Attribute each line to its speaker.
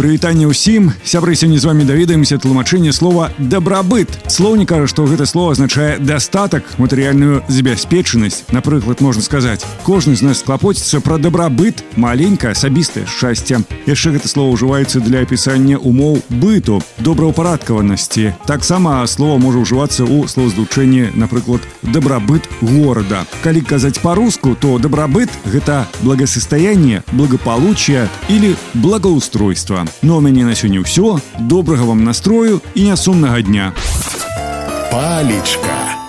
Speaker 1: Прывітанне ўсім сябры сёння з вами даведаемся тлумачэнне слова дабрабыт слоўнік кажа што гэта слово азначае дастатак матэрыяльную забяспечанасць напрыклад можна сказаць кожны з нас клапоціцца пра дабрабыт маленькае асабістае шчасце яшчэ гэта слово ўжываецца для апісання умоў быту добраўпарадкаванасці таксама слово можа ўжывацца ў словазлучэнні напрыклад дабрабыт горада калі казаць по-руску то дабрабыт гэта благосостояние благополучие или благоустройство ну а мяне на сёння ўсё. Добрага вам настрою і нясумнага дня.
Speaker 2: Палечка